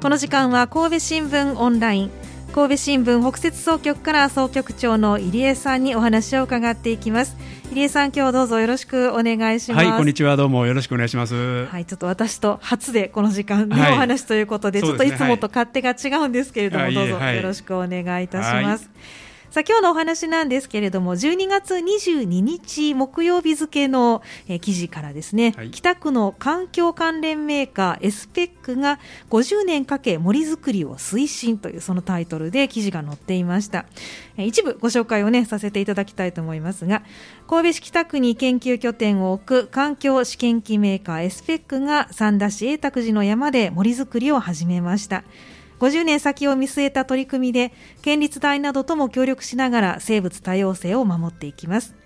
この時間は神戸新聞オンライン。神戸新聞北摂総局から総局長の入江さんにお話を伺っていきます。入江さん今日どうぞよろしくお願いします。はいこんにちは。どうもよろしくお願いします。はいちょっと私と初でこの時間のお話ということで、はい、ちょっといつもと勝手が違うんですけれども、はい、どうぞよろしくお願いいたします、はいさあ今日のお話なんですけれども12月22日木曜日付の、えー、記事からですね、はい、北区の環境関連メーカーエスペックが50年かけ森づくりを推進というそのタイトルで記事が載っていました、えー、一部ご紹介をねさせていただきたいと思いますが神戸市北区に研究拠点を置く環境試験機メーカーエスペックが三田市永卓寺の山で森づくりを始めました50年先を見据えた取り組みで県立大などとも協力しながら生物多様性を守っていきます。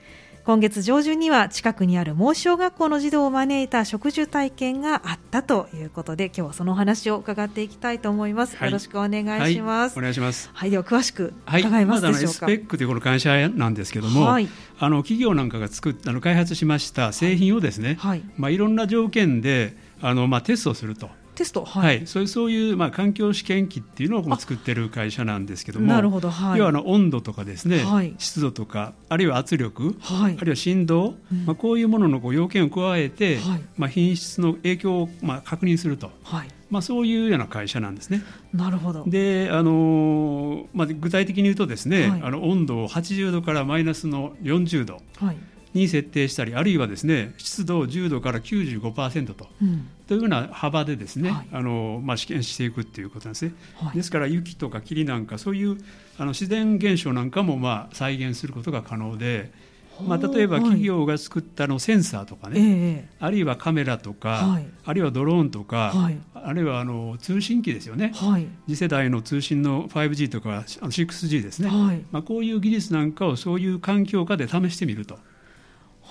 今月上旬には近くにある孟小学校の児童を招いた植樹体験があったということで今日はその話を伺っていきたいと思います、はい、よろしくお願いします、はい、お願いします。はい。では詳しく伺いますでしょうか、はい、ま、エスペックというこの会社なんですけども、はい、あの企業なんかが作っあの開発しました製品をですね、はい。まあ、いろんな条件であの、まあ、テストするとテスト、はい、はい、そういうそういうまあ環境試験機っていうのを作ってる会社なんですけども、なるほど、はい、要はあの温度とかですね、はい、湿度とかあるいは圧力、はい、あるいは振動、うん、まあこういうもののこう要件を加えて、はい、まあ品質の影響をまあ確認すると。はい。まあ、そういうような会社なんですね。なるほど。であの、まあ、具体的に言うとですね、はい、あの温度を80度からマイナスの40度、はいに設定したりあるいはですね湿度を10度から95%と、うん、というような幅でですね、はい、あのまあ、試験していくっていうことなんですね、はい、ですから雪とか霧なんかそういうあの自然現象なんかもまあ再現することが可能で。まあ、例えば企業が作ったのセンサーとかね、はい、あるいはカメラとか、はい、あるいはドローンとか、はい、あるいはあの通信機ですよね、次世代の通信の 5G とか 6G ですね、まあ、こういう技術なんかをそういう環境下で試してみると。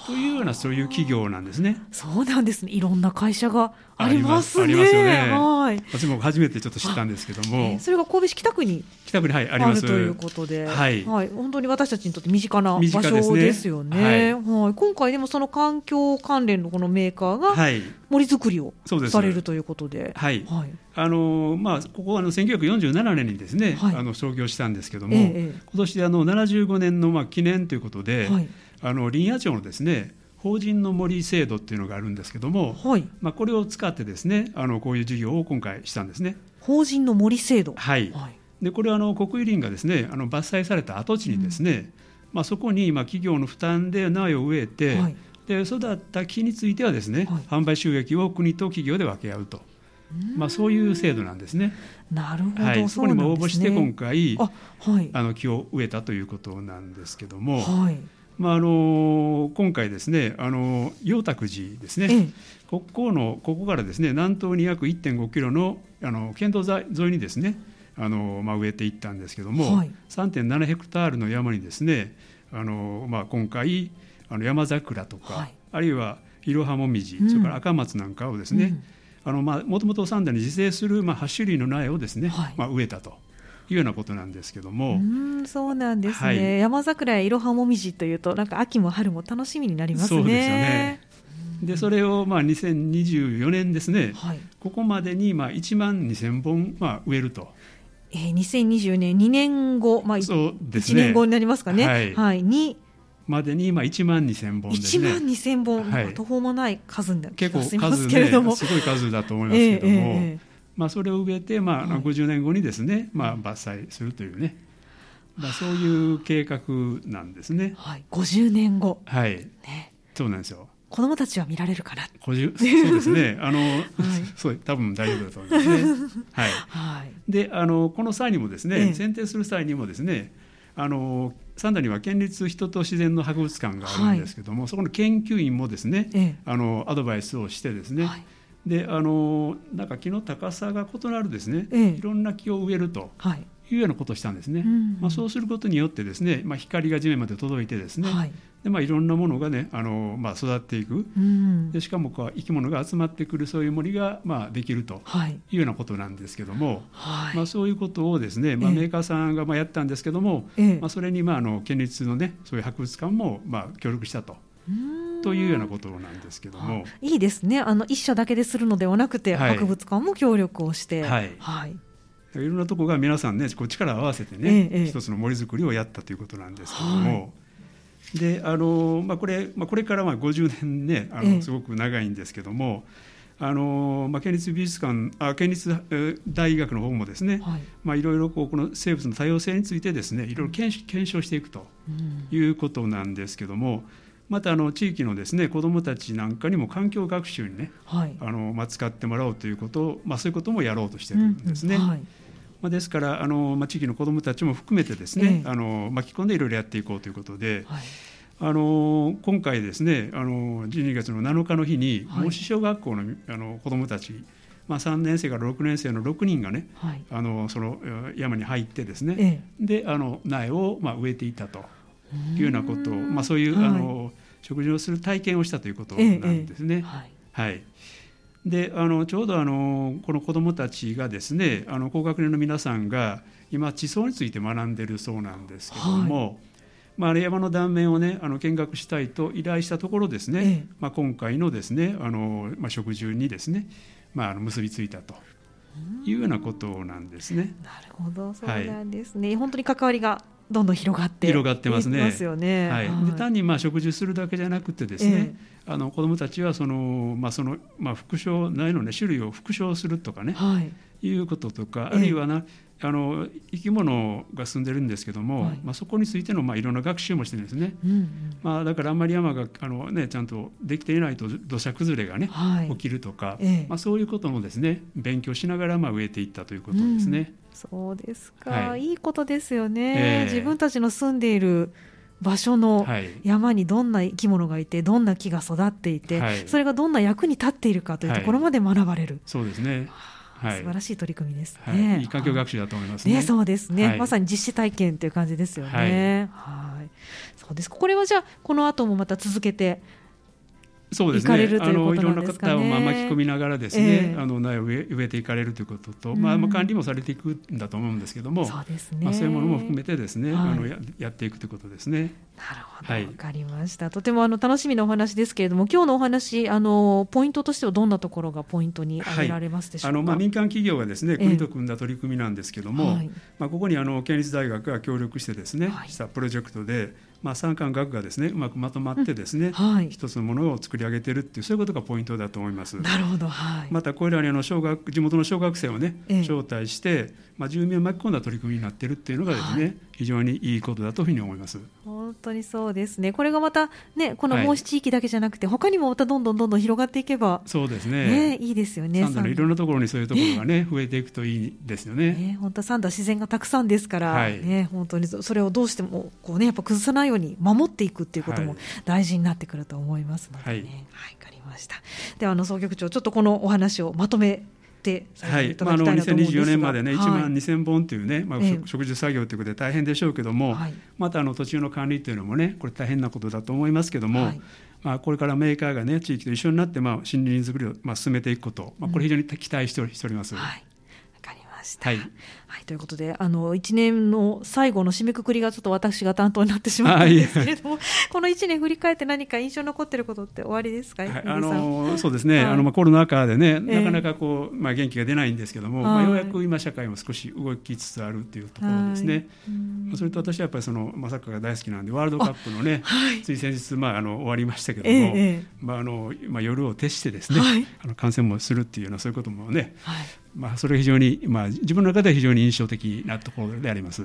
というようなそういう企業なんですね。そうなんですね。いろんな会社がありますね。ありますよね。はい。私も初めてちょっと知ったんですけども、えー、それが神戸市北区に北区にはいありますということで、はい、はい、本当に私たちにとって身近な場所ですよね。ねはい、はい。今回でもその環境関連のこのメーカーが森づくりをされるということで、はい。はい。あのまあここあの1947年にですね、はい、あの創業したんですけども、えー、今年であの75年のまあ記念ということで。はいあの林野庁のですね法人の森制度っていうのがあるんですけども、はい、まあ、これを使ってですねあのこういう事業を今回したんですね。法人の森制度、はい、はい、でこれはあの国有林がですねあの伐採された跡地にですね、うん、まあ、そこにまあ企業の負担で苗を植えて、はい、で育った木についてはですね、販売収益を国と企業で分け合うと。まあ、そういう制度なんですね。なるほど、はい、そこにも応募して今回あ、はい、あの木を植えたということなんですけども、はい、まあ、あの今回ですねあの陽卓寺ですね、ええ、ここのここからですね南東に約1.5キロのあの県道沿いにですねあの、まあ、植えていったんですけども、はい、3.7ヘクタールの山にですねあの、まあ、今回あの山桜とか、はい、あるいはイロハモミジ、うん、それから赤松なんかをですね、うん、あのまあ、もともと三田に自生する、まあ、8種類の苗をですね、はい、まあ、植えたと。いうようなことなんですけども。うんそうなんですね、はい、山桜やいろはもみじというとなんか秋も春も楽しみになりますね。そうですよね。でそれをまあ2024年ですね、はい、ここまでにまあ1万2000本まあ植えると。えー、2020年2年後、まあ、そうですね、1年後になりますかね、はい、はい、にまでにまあ1万2000本ですね。1万2000本、はい、途方もない数にな結構数ね、すごい数だと思いますけども。えーえーまあ、それを植えて、まあ、50年後にですね、まあ、伐採するというね、まあ、そういう計画なんですね。はい、50年後。はい。ね、そうなんですよ。子供たちは見られるかな？そうですね。あの、はい、そう多分大丈夫だと思いますね。はい。はい、で、あのこの際にもですね、ええ、選定する際にもですね、あの三田には県立人と自然の博物館があるんですけども、はい、そこの研究員もですね、え、あのアドバイスをしてですね。はいであのなんか木の高さが異なるですね、ええ、いろんな木を植えるとい。うようなことをしたんですね。はいまあ、そうすることによってですね、まあ、光が地面まで届いてですね、はい。でまあ、いろんなものがねあの、まあ、育っていく、うん、でしかもこう生き物が集まってくるそういう森が、まあ、できるとい。うようなことなんですけども、はい、まあ、そういうことをですね、まあ、メーカーさんがまあやったんですけども、ええ、まあ、それに、まあ、あの県立のねそういう博物館も、まあ、協力したと。うんというようなことなんですけども。いいですね。あの一社だけでするのではなくて、はい、博物館も協力をして、はい、はい、いろんなところが皆さんねこう力を合わせてね、ええ、一つの森づくりをやったということなんですけども。はい。であのまあ、これ、まあ、これからまあ50年ねあのすごく長いんですけども、あのまあ、県立美術館あ県立大学の方もですね、はい。まあ、いろいろこうこの生物の多様性についてですねいろいろ検検証していくということなんですけども、またあの地域のですね子どもたちなんかにも環境学習にね、はい、あのまあ、使ってもらおうということを、まあ、そういうこともやろうとしてるんですね。うんうんはい。まあ、ですからあの、まあ、地域の子どもたちも含めてですね、えー、あの巻き込んでいろいろやっていこうということで。はい。あの今回ですねあの12月の7日の日に模試小学校のあの子どもたち、まあ、3年生から6年生の6人がね、はい、あのその山に入ってですね、ええ、であの苗を、まあ、植えていたというようなことを、まあ、そういう、はい、あの食事をする体験をしたということなんですね。え、はい、はい。であのちょうどあのこの子どもたちがですねあの高学年の皆さんが今地層について学んでるそうなんですけども、はい。まあ、山の断面をねあの見学したいと依頼したところですね、ええ、まあ、今回のですねあの、まあ、食住にですね、まあ、あの結びついたと。いうようなことなんですね。なるほどそうなんですね、はい、本当に関わりがどんどん広がって広がってますね。ますよね。はい。で単にまあ食事するだけじゃなくてですね、えー、あの子どもたちはそのまあそのまあ副賞ないのね種類を復唱するとかね、はい、いうこととか、あるいはな、あの生き物が住んでるんですけども、はい、まあ、そこについての、まあ、いろんな学習もしてるんですね、うんうん、まあ、だからあんまり山があの、ね、ちゃんとできていないと土砂崩れがね、はい、起きるとか、ええ、まあ、そういうこともですね勉強しながら、まあ、植えていったということですね。うん、そうですか、はい、いいことですよね、えー、自分たちの住んでいる場所の山にどんな生き物がいてどんな木が育っていて、はい、それがどんな役に立っているかというところまで学ばれる。そうですねはい、素晴らしい取り組みですね。はい、いい環境学習だと思いますね。ねそうですね、はい、まさに実施体験という感じですよね。はい、そうです。これはじゃあこの後もまた続けてそうですね。あのいろんな方をまあ巻き込みながらですね、えー、あの苗を植えていかれるということと、うん、まあまあ管理もされていくんだと思うんですけども、そうですね。まあそういうものも含めてですね、はい、あのややっていくということですね。なるほど、わ、はい、かりました。とてもあの楽しみなお話ですけれども、今日のお話あのポイントとしてはどんなところがポイントに挙げられますでしょうか？はい、あのまあ民間企業がですね国と組んだ取り組みなんですけども、えー、まあここにあの県立大学が協力してですね、したプロジェクトで。まあ、産官学がですねうまくまとまってですね、うんはい、一つのものを作り上げてるっていうそういうことがポイントだと思います。なるほど、はい、またこれらにあの小学地元の小学生をね、ええ、招待して、まあ、住民を巻き込んだ取り組みになってるっていうのがですね、はい、非常にいいことだというふうに思います。本当にそうですね。これがまたねこの申し地域だけじゃなくて、はい、他にもまたどんどんどんどん広がっていけばそうですね。ねいいですよね。三田のいろんなところにそういうところがね増えていくといいですよね。ね本当三田自然がたくさんですから、はい、ね本当にそれをどうしてもこうねやっぱ崩さないように守っていくっていうことも大事になってくると思いますのでね。はい、わ、はい、かりました。ではあの総局長ちょっとこのお話をまとめてはい、まあ、あの2024年までね、1万2000本というね、まあ、植樹作業ということで大変でしょうけども、はい、またあの途中の管理というのもね、これ大変なことだと思いますけども、はい、まあ、これからメーカーがね、地域と一緒になって、まあ、森林づくりをまあ進めていくこと、まあ、これ非常に期待しております。はいした。はい、はい、ということであの1年の最後の締めくくりがちょっと私が担当になってしまったんですけれども、この1年振り返って何か印象に残っていることって終わりですか、はい、あのそうですね、あのまあ、コロナ禍でね、なかなかこう、まあ、元気が出ないんですけども、まあ、ようやく今、社会も少し動きつつあるっていうところですね。それと私はやっぱりその、まあ、サッカーが大好きなんで、ワールドカップのね、つい先日、まあ、あの終わりましたけども、えまああのまあ、夜を徹してですね、あの観戦もするっていうような、そういうこともね、まあ、それが非常に、まあ、自分の中では非常に印象的なところであります。そ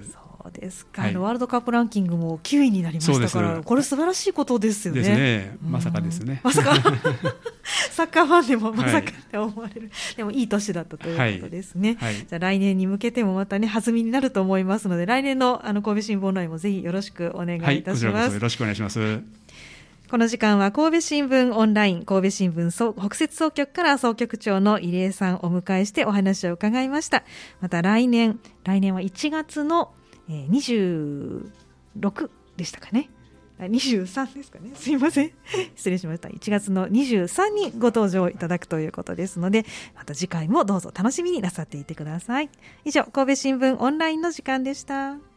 うですか、はい、ワールドカップランキングも9位になりましたから、これ素晴らしいことですよね。ですね。まさかですね。まさか。サッカーファンでもまさかって思われる、はい、でもいい年だったということですね。はい、じゃあ来年に向けてもまたね、弾みになると思いますので、来年のあの神戸新聞ラインもぜひよろしくお願いいたします。よろしくお願いします。この時間は神戸新聞オンライン、神戸新聞北摂総局から総局長の入江さんをお迎えしてお話を伺いました。また来年、来年は1月の26でしたかね。23ですかね。すいません。失礼しました。1月の23にご登場いただくということですので、また次回もどうぞ楽しみになさっていてください。以上、神戸新聞オンラインの時間でした。